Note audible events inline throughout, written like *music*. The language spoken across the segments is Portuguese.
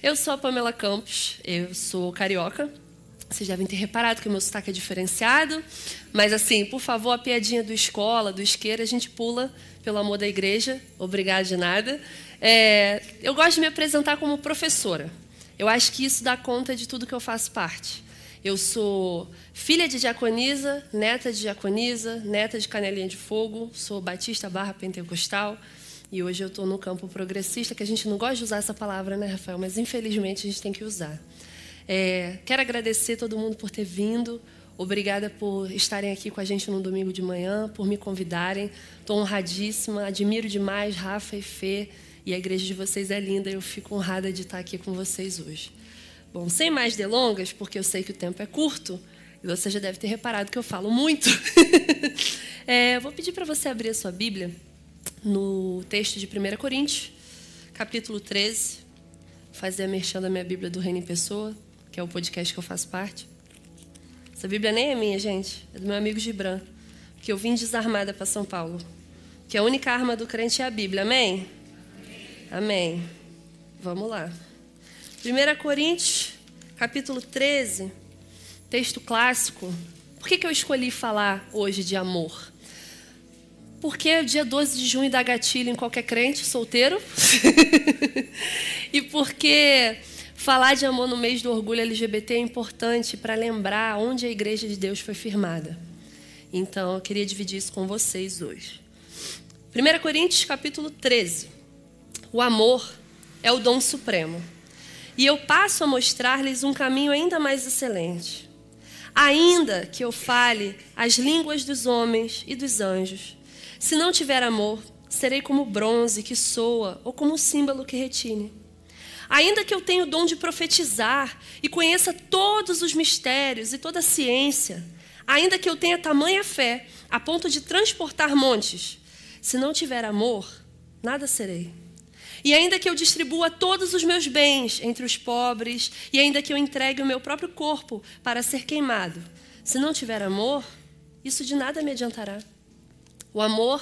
Eu sou a Pamela Campos, eu sou carioca. Vocês devem ter reparado que o meu sotaque é diferenciado. Mas, assim, por favor, a piadinha do escola, do isqueiro, a gente pula, pelo amor da igreja. Obrigada de nada. É, eu gosto de me apresentar como professora. Eu acho que isso dá conta de tudo que eu faço parte. Eu sou filha de diaconisa, neta de diaconisa, neta de canelinha de fogo, sou batista barra pentecostal. E hoje eu estou no campo progressista, que a gente não gosta de usar essa palavra, né, Rafael? Mas infelizmente a gente tem que usar. É, quero agradecer todo mundo por ter vindo. Obrigada por estarem aqui com a gente no domingo de manhã, por me convidarem. Estou honradíssima, admiro demais Rafa e Fê. E a igreja de vocês é linda, eu fico honrada de estar aqui com vocês hoje. Bom, sem mais delongas, porque eu sei que o tempo é curto, e você já deve ter reparado que eu falo muito. *laughs* é, vou pedir para você abrir a sua Bíblia no texto de 1 Coríntios, capítulo 13, fazer a merchan da minha Bíblia do Reino em Pessoa, que é o podcast que eu faço parte. Essa Bíblia nem é minha, gente, é do meu amigo Gibran, que eu vim desarmada para São Paulo. Que a única arma do crente é a Bíblia, amém? Amém. amém. Vamos lá. 1 Coríntios, capítulo 13, texto clássico. Por que, que eu escolhi falar hoje de amor? Porque é dia 12 de junho dá gatilho em qualquer crente solteiro. *laughs* e porque falar de amor no mês do orgulho LGBT é importante para lembrar onde a igreja de Deus foi firmada. Então, eu queria dividir isso com vocês hoje. 1 Coríntios capítulo 13. O amor é o dom supremo. E eu passo a mostrar-lhes um caminho ainda mais excelente. Ainda que eu fale as línguas dos homens e dos anjos, se não tiver amor, serei como bronze que soa ou como símbolo que retine. Ainda que eu tenha o dom de profetizar e conheça todos os mistérios e toda a ciência, ainda que eu tenha tamanha fé a ponto de transportar montes, se não tiver amor, nada serei. E ainda que eu distribua todos os meus bens entre os pobres, e ainda que eu entregue o meu próprio corpo para ser queimado, se não tiver amor, isso de nada me adiantará. O amor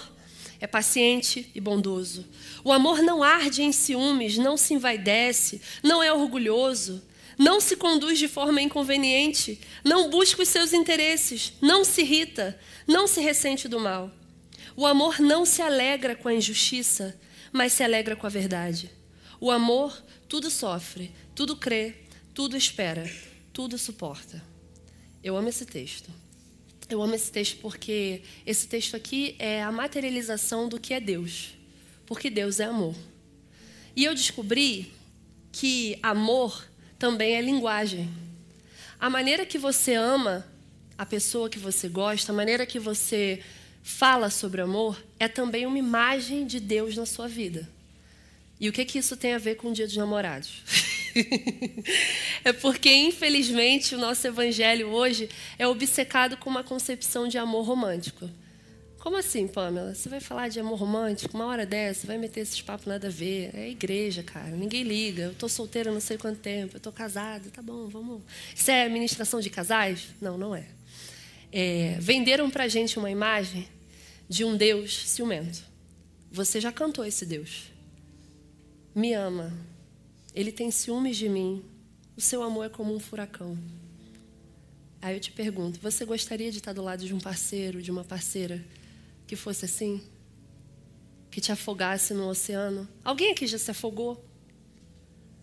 é paciente e bondoso. O amor não arde em ciúmes, não se envaidece, não é orgulhoso, não se conduz de forma inconveniente, não busca os seus interesses, não se irrita, não se ressente do mal. O amor não se alegra com a injustiça, mas se alegra com a verdade. O amor tudo sofre, tudo crê, tudo espera, tudo suporta. Eu amo esse texto. Eu amo esse texto porque esse texto aqui é a materialização do que é Deus. Porque Deus é amor. E eu descobri que amor também é linguagem. A maneira que você ama a pessoa que você gosta, a maneira que você fala sobre amor, é também uma imagem de Deus na sua vida. E o que, que isso tem a ver com o dia dos namorados? *laughs* *laughs* é porque, infelizmente, o nosso evangelho hoje é obcecado com uma concepção de amor romântico. Como assim, Pamela? Você vai falar de amor romântico uma hora dessa, vai meter esses papos nada a ver. É igreja, cara. Ninguém liga. Eu tô solteira não sei quanto tempo, eu tô casada, tá bom, vamos. Isso é administração de casais? Não, não é. é venderam pra gente uma imagem de um Deus ciumento. Você já cantou esse Deus. Me ama, ele tem ciúmes de mim. O seu amor é como um furacão. Aí eu te pergunto: você gostaria de estar do lado de um parceiro, de uma parceira que fosse assim? Que te afogasse no oceano? Alguém aqui já se afogou?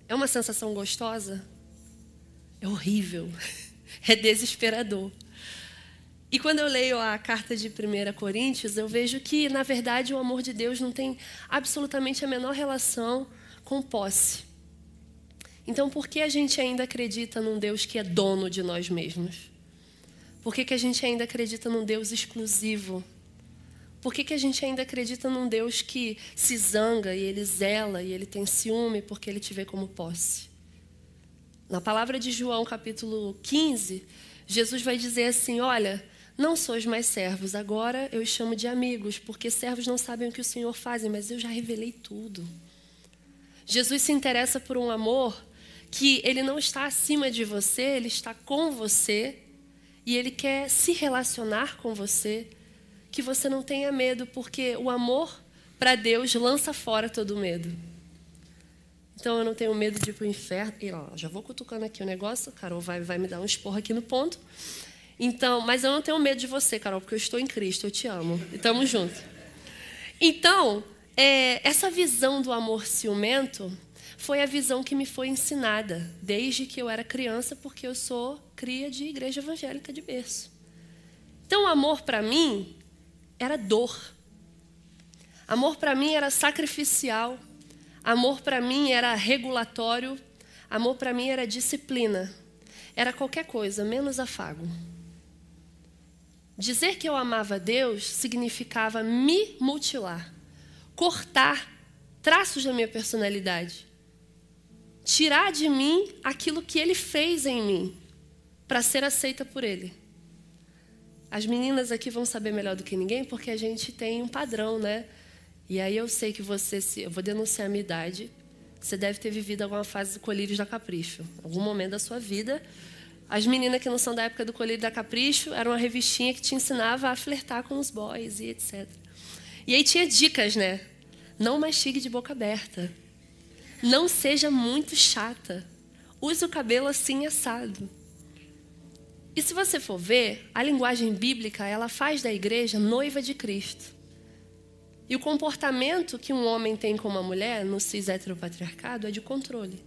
É uma sensação gostosa? É horrível. *laughs* É desesperador. E quando eu leio a carta de 1 Coríntios, eu vejo que, na verdade, o amor de Deus não tem absolutamente a menor relação com posse. Então, por que a gente ainda acredita num Deus que é dono de nós mesmos? Por que, que a gente ainda acredita num Deus exclusivo? Por que, que a gente ainda acredita num Deus que se zanga e ele zela e ele tem ciúme porque ele te vê como posse? Na palavra de João, capítulo 15, Jesus vai dizer assim: Olha, não sois mais servos, agora eu os chamo de amigos, porque servos não sabem o que o Senhor faz, mas eu já revelei tudo. Jesus se interessa por um amor que ele não está acima de você, ele está com você e ele quer se relacionar com você, que você não tenha medo, porque o amor para Deus lança fora todo medo. Então eu não tenho medo de ir para o inferno. E ó, já vou cutucando aqui o negócio, Carol vai, vai me dar um esporro aqui no ponto. Então, mas eu não tenho medo de você, Carol, porque eu estou em Cristo, eu te amo. E estamos juntos. Então, é, essa visão do amor ciumento foi a visão que me foi ensinada desde que eu era criança, porque eu sou cria de igreja evangélica de berço. Então, amor para mim era dor. Amor para mim era sacrificial. Amor para mim era regulatório. Amor para mim era disciplina. Era qualquer coisa, menos afago. Dizer que eu amava Deus significava me mutilar, cortar traços da minha personalidade, tirar de mim aquilo que Ele fez em mim, para ser aceita por Ele. As meninas aqui vão saber melhor do que ninguém, porque a gente tem um padrão, né? E aí eu sei que você, se, eu vou denunciar a minha idade, você deve ter vivido alguma fase do colírio da capricho, algum momento da sua vida as meninas que não são da época do Colírio da Capricho, era uma revistinha que te ensinava a flertar com os boys e etc. E aí tinha dicas, né? Não mastigue de boca aberta. Não seja muito chata. Use o cabelo assim assado. E se você for ver, a linguagem bíblica, ela faz da igreja noiva de Cristo. E o comportamento que um homem tem com uma mulher no cis heteropatriarcado é de controle.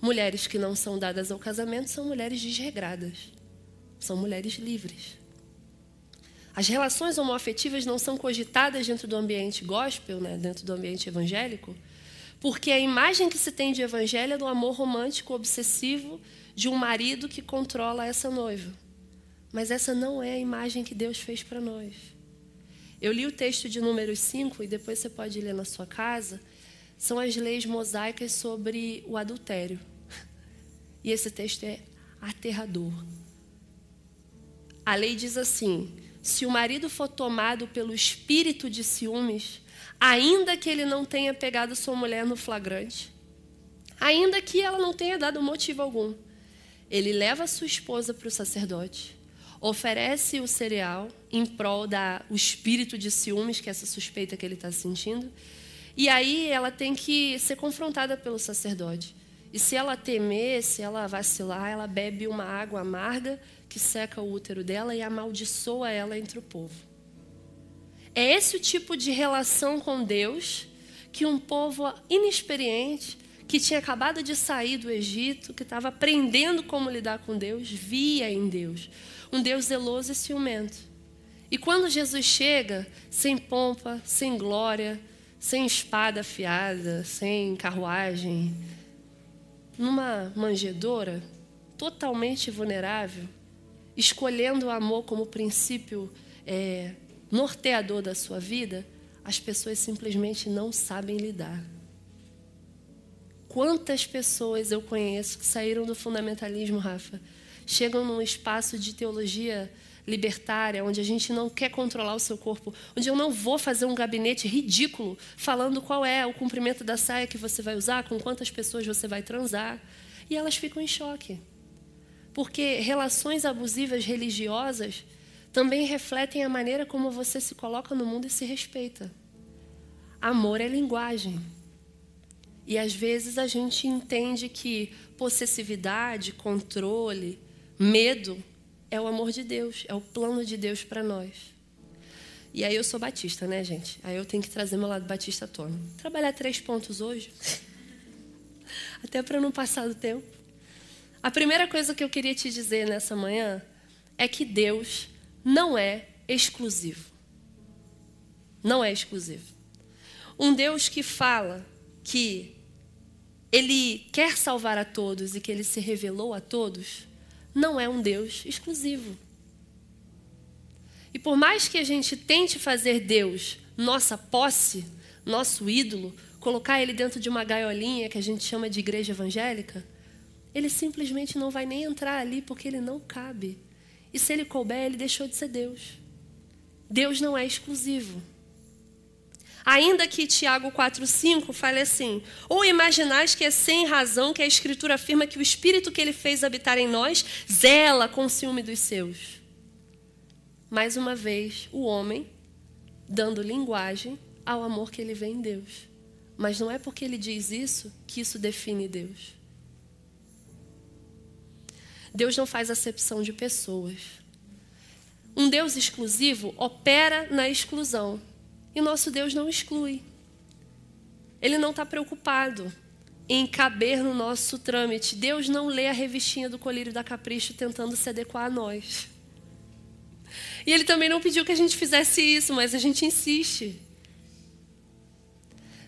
Mulheres que não são dadas ao casamento são mulheres desregradas. São mulheres livres. As relações homoafetivas não são cogitadas dentro do ambiente gospel, né, dentro do ambiente evangélico, porque a imagem que se tem de evangelho é do amor romântico obsessivo de um marido que controla essa noiva. Mas essa não é a imagem que Deus fez para nós. Eu li o texto de Números 5 e depois você pode ler na sua casa. São as leis mosaicas sobre o adultério. E esse texto é aterrador. A lei diz assim: se o marido for tomado pelo espírito de ciúmes, ainda que ele não tenha pegado sua mulher no flagrante, ainda que ela não tenha dado motivo algum, ele leva sua esposa para o sacerdote, oferece o cereal em prol da o espírito de ciúmes, que é essa suspeita que ele está sentindo, e aí ela tem que ser confrontada pelo sacerdote. E se ela temer, se ela vacilar, ela bebe uma água amarga que seca o útero dela e amaldiçoa ela entre o povo. É esse o tipo de relação com Deus que um povo inexperiente, que tinha acabado de sair do Egito, que estava aprendendo como lidar com Deus, via em Deus. Um Deus zeloso e ciumento. E quando Jesus chega, sem pompa, sem glória, sem espada afiada, sem carruagem, numa manjedoura, totalmente vulnerável, escolhendo o amor como princípio é, norteador da sua vida, as pessoas simplesmente não sabem lidar. Quantas pessoas eu conheço que saíram do fundamentalismo, Rafa, chegam num espaço de teologia libertária, onde a gente não quer controlar o seu corpo, onde eu não vou fazer um gabinete ridículo falando qual é o comprimento da saia que você vai usar, com quantas pessoas você vai transar. E elas ficam em choque. Porque relações abusivas religiosas também refletem a maneira como você se coloca no mundo e se respeita. Amor é linguagem. E às vezes a gente entende que possessividade, controle, medo é o amor de Deus, é o plano de Deus para nós. E aí eu sou batista, né, gente? Aí eu tenho que trazer meu lado batista tona. Trabalhar três pontos hoje, *laughs* até para não passar do tempo. A primeira coisa que eu queria te dizer nessa manhã é que Deus não é exclusivo. Não é exclusivo. Um Deus que fala que ele quer salvar a todos e que ele se revelou a todos, não é um Deus exclusivo. E por mais que a gente tente fazer Deus nossa posse, nosso ídolo, colocar ele dentro de uma gaiolinha que a gente chama de igreja evangélica, ele simplesmente não vai nem entrar ali porque ele não cabe. E se ele couber, ele deixou de ser Deus. Deus não é exclusivo. Ainda que Tiago 4,5 fale assim: Ou imaginais que é sem razão que a Escritura afirma que o Espírito que ele fez habitar em nós zela com o ciúme dos seus. Mais uma vez, o homem dando linguagem ao amor que ele vê em Deus. mas não é porque ele diz isso que isso define Deus. Deus não faz acepção de pessoas. Um Deus exclusivo opera na exclusão. E nosso Deus não exclui. Ele não está preocupado em caber no nosso trâmite. Deus não lê a revistinha do colírio da Capricho tentando se adequar a nós. E Ele também não pediu que a gente fizesse isso, mas a gente insiste.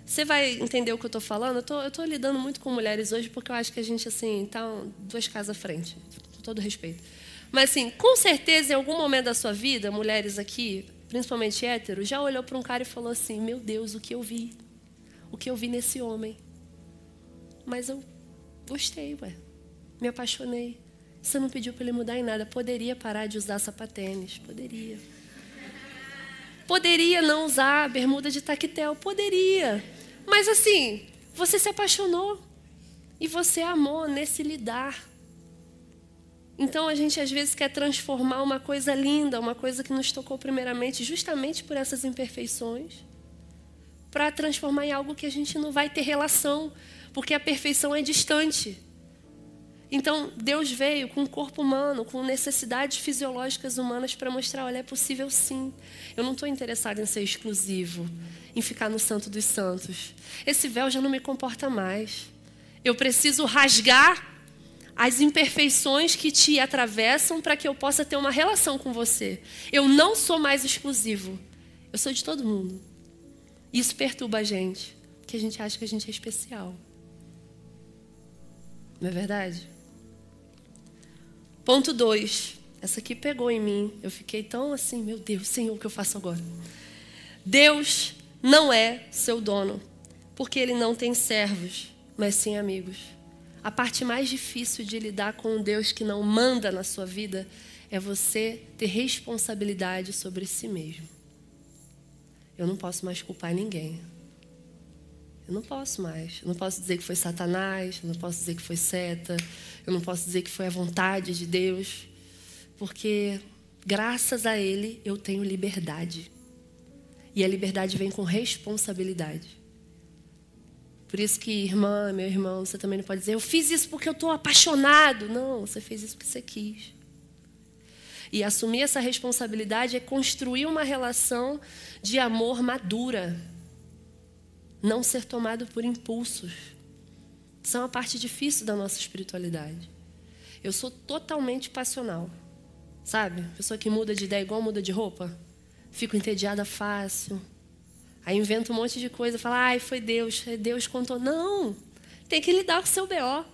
Você vai entender o que eu estou falando? Eu estou lidando muito com mulheres hoje porque eu acho que a gente assim está duas casas à frente, com todo respeito. Mas assim, com certeza em algum momento da sua vida, mulheres aqui, principalmente héteros, já olhou para um cara e falou assim: Meu Deus, o que eu vi? O que eu vi nesse homem? Mas eu gostei, ué. Me apaixonei. Você não pediu para ele mudar em nada. Poderia parar de usar sapatênis? Poderia. Poderia não usar bermuda de taquetel? Poderia. Mas assim, você se apaixonou. E você amou nesse lidar. Então a gente às vezes quer transformar uma coisa linda, uma coisa que nos tocou primeiramente, justamente por essas imperfeições, para transformar em algo que a gente não vai ter relação, porque a perfeição é distante. Então Deus veio com o corpo humano, com necessidades fisiológicas humanas para mostrar, olha, é possível sim. Eu não estou interessado em ser exclusivo, em ficar no Santo dos Santos. Esse véu já não me comporta mais. Eu preciso rasgar as imperfeições que te atravessam para que eu possa ter uma relação com você. Eu não sou mais exclusivo. Eu sou de todo mundo. Isso perturba a gente, que a gente acha que a gente é especial. Não é verdade? Ponto 2. Essa aqui pegou em mim. Eu fiquei tão assim, meu Deus, Senhor, o que eu faço agora? Deus não é seu dono, porque ele não tem servos, mas sim amigos. A parte mais difícil de lidar com um Deus que não manda na sua vida é você ter responsabilidade sobre si mesmo. Eu não posso mais culpar ninguém. Eu não posso mais. Eu não posso dizer que foi Satanás, eu não posso dizer que foi seta, eu não posso dizer que foi a vontade de Deus, porque graças a Ele eu tenho liberdade. E a liberdade vem com responsabilidade. Por isso que, irmã, meu irmão, você também não pode dizer, eu fiz isso porque eu estou apaixonado. Não, você fez isso porque você quis. E assumir essa responsabilidade é construir uma relação de amor madura. Não ser tomado por impulsos. Isso é uma parte difícil da nossa espiritualidade. Eu sou totalmente passional. Sabe? Pessoa que muda de ideia igual muda de roupa. Fico entediada fácil Aí inventa um monte de coisa, fala, ai, foi Deus, Deus contou. Não, tem que lidar com o seu BO.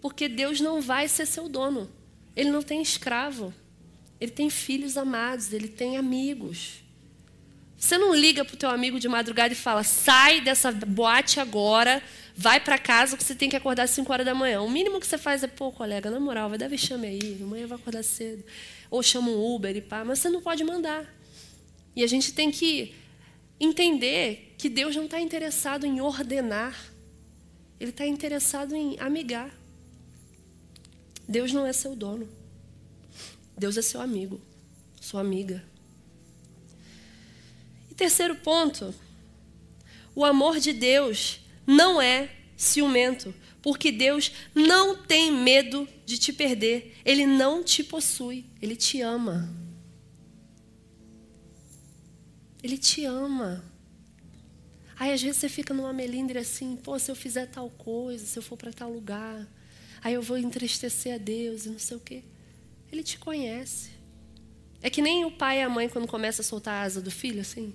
Porque Deus não vai ser seu dono. Ele não tem escravo. Ele tem filhos amados, ele tem amigos. Você não liga para o teu amigo de madrugada e fala, sai dessa boate agora, vai para casa que você tem que acordar às 5 horas da manhã. O mínimo que você faz é, pô, colega, na moral, vai dar vexame aí, amanhã vai acordar cedo. Ou chama um Uber e pá, mas você não pode mandar. E a gente tem que entender que Deus não está interessado em ordenar, Ele está interessado em amigar. Deus não é seu dono. Deus é seu amigo, sua amiga. Terceiro ponto, o amor de Deus não é ciumento, porque Deus não tem medo de te perder. Ele não te possui, ele te ama. Ele te ama. Aí às vezes você fica numa melindre assim, pô, se eu fizer tal coisa, se eu for para tal lugar, aí eu vou entristecer a Deus e não sei o quê. Ele te conhece. É que nem o pai e a mãe quando começa a soltar a asa do filho, assim.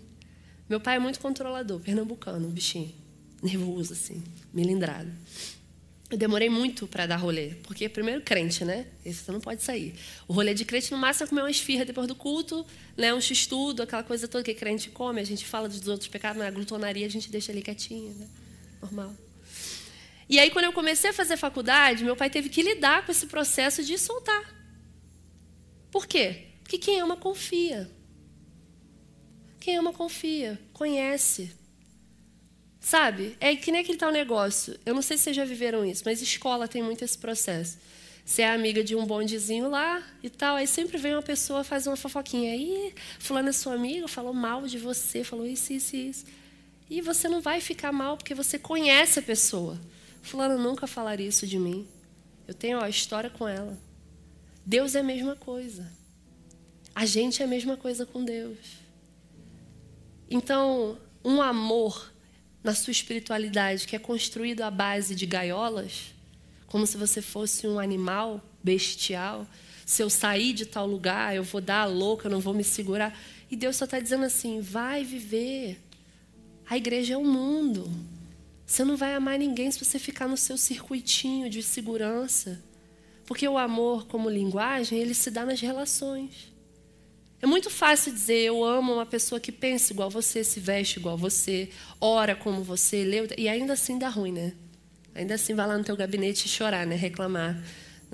Meu pai é muito controlador, pernambucano, bichinho. Nervoso, assim, melindrado. Eu demorei muito para dar rolê, porque primeiro crente, né? Esse você não pode sair. O rolê de crente no máximo é comer uma esfirra depois do culto, né? Um x-tudo, aquela coisa toda que crente come, a gente fala dos outros pecados, mas a glutonaria a gente deixa ali quietinha, né? Normal. E aí quando eu comecei a fazer faculdade, meu pai teve que lidar com esse processo de soltar. Por quê? Porque quem ama confia. Quem ama confia, conhece, Sabe? É que nem aquele tal negócio. Eu não sei se vocês já viveram isso, mas escola tem muito esse processo. Você é amiga de um bondezinho lá e tal, aí sempre vem uma pessoa faz uma fofoquinha. Aí, fulano é sua amiga, falou mal de você, falou isso, isso, isso. E você não vai ficar mal porque você conhece a pessoa. Fulano nunca falaria isso de mim. Eu tenho a história com ela. Deus é a mesma coisa. A gente é a mesma coisa com Deus. Então, um amor na sua espiritualidade que é construído à base de gaiolas, como se você fosse um animal bestial, se eu sair de tal lugar, eu vou dar a louca, eu não vou me segurar. E Deus só está dizendo assim: vai viver. A igreja é o mundo. Você não vai amar ninguém se você ficar no seu circuitinho de segurança. Porque o amor, como linguagem, ele se dá nas relações. É muito fácil dizer eu amo uma pessoa que pensa igual você, se veste igual você, ora como você, lê, e ainda assim dá ruim, né? Ainda assim vai lá no teu gabinete chorar, né? Reclamar.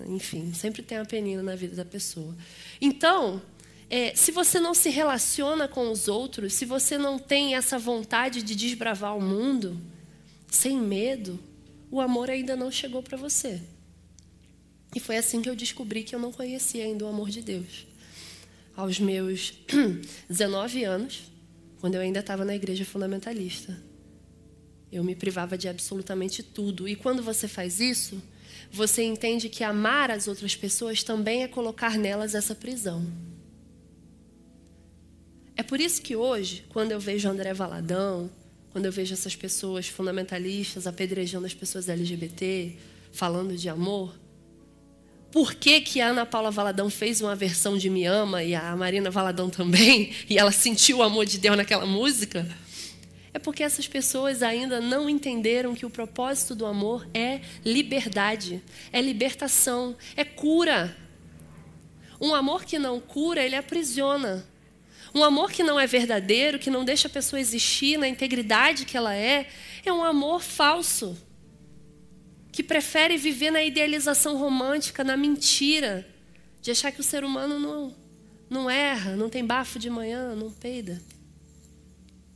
Enfim, sempre tem uma penina na vida da pessoa. Então, é, se você não se relaciona com os outros, se você não tem essa vontade de desbravar o mundo, sem medo, o amor ainda não chegou para você. E foi assim que eu descobri que eu não conhecia ainda o amor de Deus. Aos meus *clears throat* 19 anos, quando eu ainda estava na igreja fundamentalista, eu me privava de absolutamente tudo. E quando você faz isso, você entende que amar as outras pessoas também é colocar nelas essa prisão. É por isso que hoje, quando eu vejo André Valadão, quando eu vejo essas pessoas fundamentalistas apedrejando as pessoas LGBT, falando de amor, por que, que a Ana Paula Valadão fez uma versão de Me Ama e a Marina Valadão também, *laughs* e ela sentiu o amor de Deus naquela música? É porque essas pessoas ainda não entenderam que o propósito do amor é liberdade, é libertação, é cura. Um amor que não cura, ele aprisiona. Um amor que não é verdadeiro, que não deixa a pessoa existir na integridade que ela é, é um amor falso que prefere viver na idealização romântica, na mentira, de achar que o ser humano não, não erra, não tem bafo de manhã, não peida.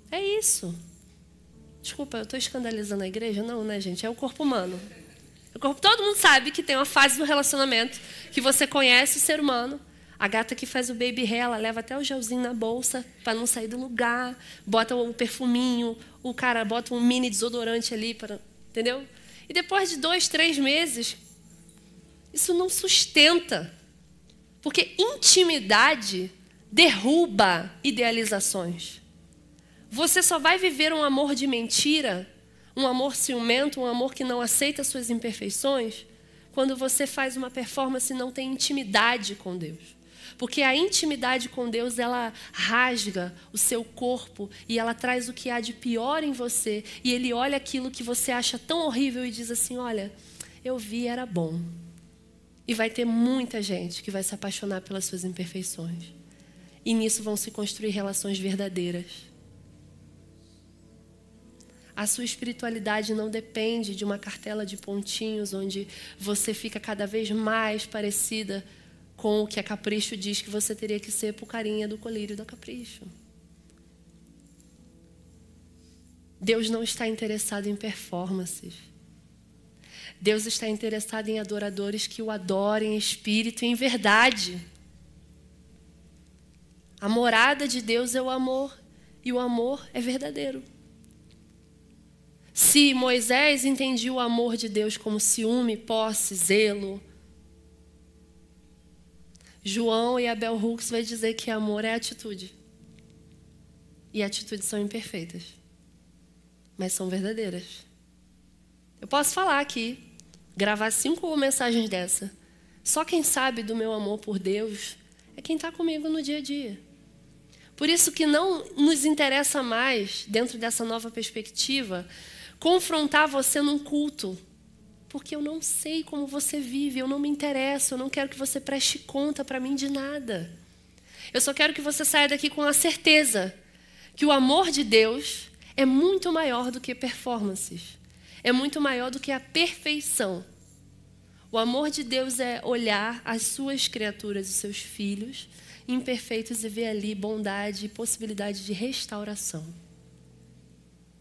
É isso. Desculpa, eu estou escandalizando a igreja? Não, né, gente? É o corpo humano. O corpo, todo mundo sabe que tem uma fase do relacionamento que você conhece o ser humano. A gata que faz o baby hair, ela leva até o gelzinho na bolsa para não sair do lugar, bota o perfuminho, o cara bota um mini desodorante ali para, entendeu? E depois de dois, três meses, isso não sustenta. Porque intimidade derruba idealizações. Você só vai viver um amor de mentira, um amor ciumento, um amor que não aceita suas imperfeições, quando você faz uma performance e não tem intimidade com Deus. Porque a intimidade com Deus, ela rasga o seu corpo e ela traz o que há de pior em você. E ele olha aquilo que você acha tão horrível e diz assim: Olha, eu vi, era bom. E vai ter muita gente que vai se apaixonar pelas suas imperfeições. E nisso vão se construir relações verdadeiras. A sua espiritualidade não depende de uma cartela de pontinhos onde você fica cada vez mais parecida com o que a Capricho diz que você teria que ser por carinha do colírio da Capricho. Deus não está interessado em performances. Deus está interessado em adoradores que o adorem em espírito e em verdade. A morada de Deus é o amor, e o amor é verdadeiro. Se Moisés entendia o amor de Deus como ciúme, posse, zelo, João e Abel Hooks vai dizer que amor é atitude. E atitudes são imperfeitas, mas são verdadeiras. Eu posso falar aqui, gravar cinco mensagens dessa. Só quem sabe do meu amor por Deus é quem está comigo no dia a dia. Por isso que não nos interessa mais, dentro dessa nova perspectiva, confrontar você num culto porque eu não sei como você vive, eu não me interesso, eu não quero que você preste conta para mim de nada. Eu só quero que você saia daqui com a certeza que o amor de Deus é muito maior do que performances, é muito maior do que a perfeição. O amor de Deus é olhar as suas criaturas, os seus filhos, imperfeitos e ver ali bondade e possibilidade de restauração.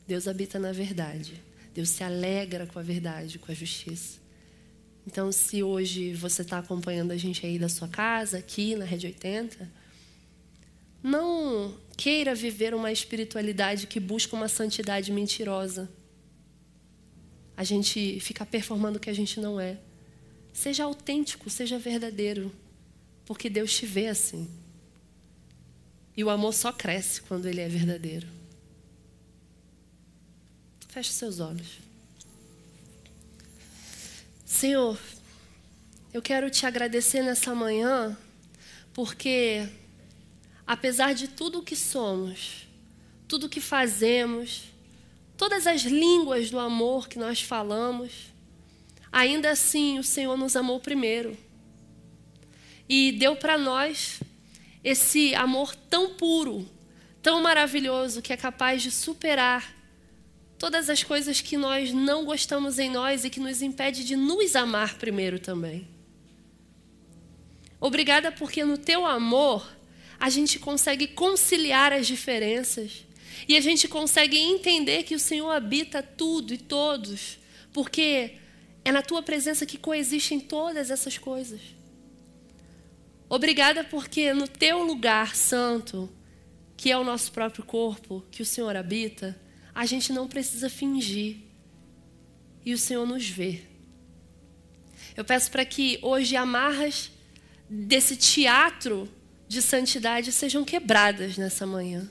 Deus habita na verdade. Deus se alegra com a verdade, com a justiça. Então, se hoje você está acompanhando a gente aí da sua casa, aqui na Rede 80, não queira viver uma espiritualidade que busca uma santidade mentirosa. A gente fica performando o que a gente não é. Seja autêntico, seja verdadeiro, porque Deus te vê assim. E o amor só cresce quando ele é verdadeiro. Feche seus olhos. Senhor, eu quero te agradecer nessa manhã, porque apesar de tudo que somos, tudo que fazemos, todas as línguas do amor que nós falamos, ainda assim o Senhor nos amou primeiro. E deu para nós esse amor tão puro, tão maravilhoso, que é capaz de superar todas as coisas que nós não gostamos em nós e que nos impede de nos amar primeiro também. Obrigada porque no teu amor a gente consegue conciliar as diferenças e a gente consegue entender que o Senhor habita tudo e todos, porque é na tua presença que coexistem todas essas coisas. Obrigada porque no teu lugar santo, que é o nosso próprio corpo, que o Senhor habita, a gente não precisa fingir. E o Senhor nos vê. Eu peço para que hoje amarras desse teatro de santidade sejam quebradas nessa manhã.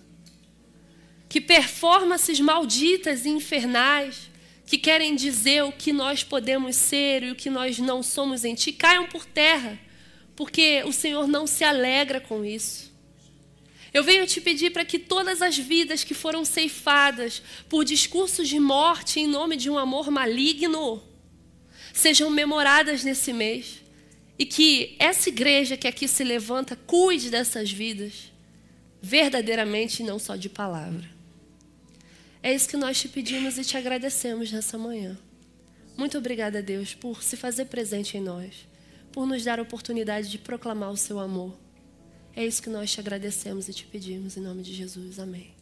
Que performances malditas e infernais que querem dizer o que nós podemos ser e o que nós não somos em Ti caiam por terra, porque o Senhor não se alegra com isso. Eu venho te pedir para que todas as vidas que foram ceifadas por discursos de morte em nome de um amor maligno sejam memoradas nesse mês. E que essa igreja que aqui se levanta cuide dessas vidas, verdadeiramente e não só de palavra. É isso que nós te pedimos e te agradecemos nessa manhã. Muito obrigada, Deus, por se fazer presente em nós, por nos dar a oportunidade de proclamar o seu amor. É isso que nós te agradecemos e te pedimos, em nome de Jesus. Amém.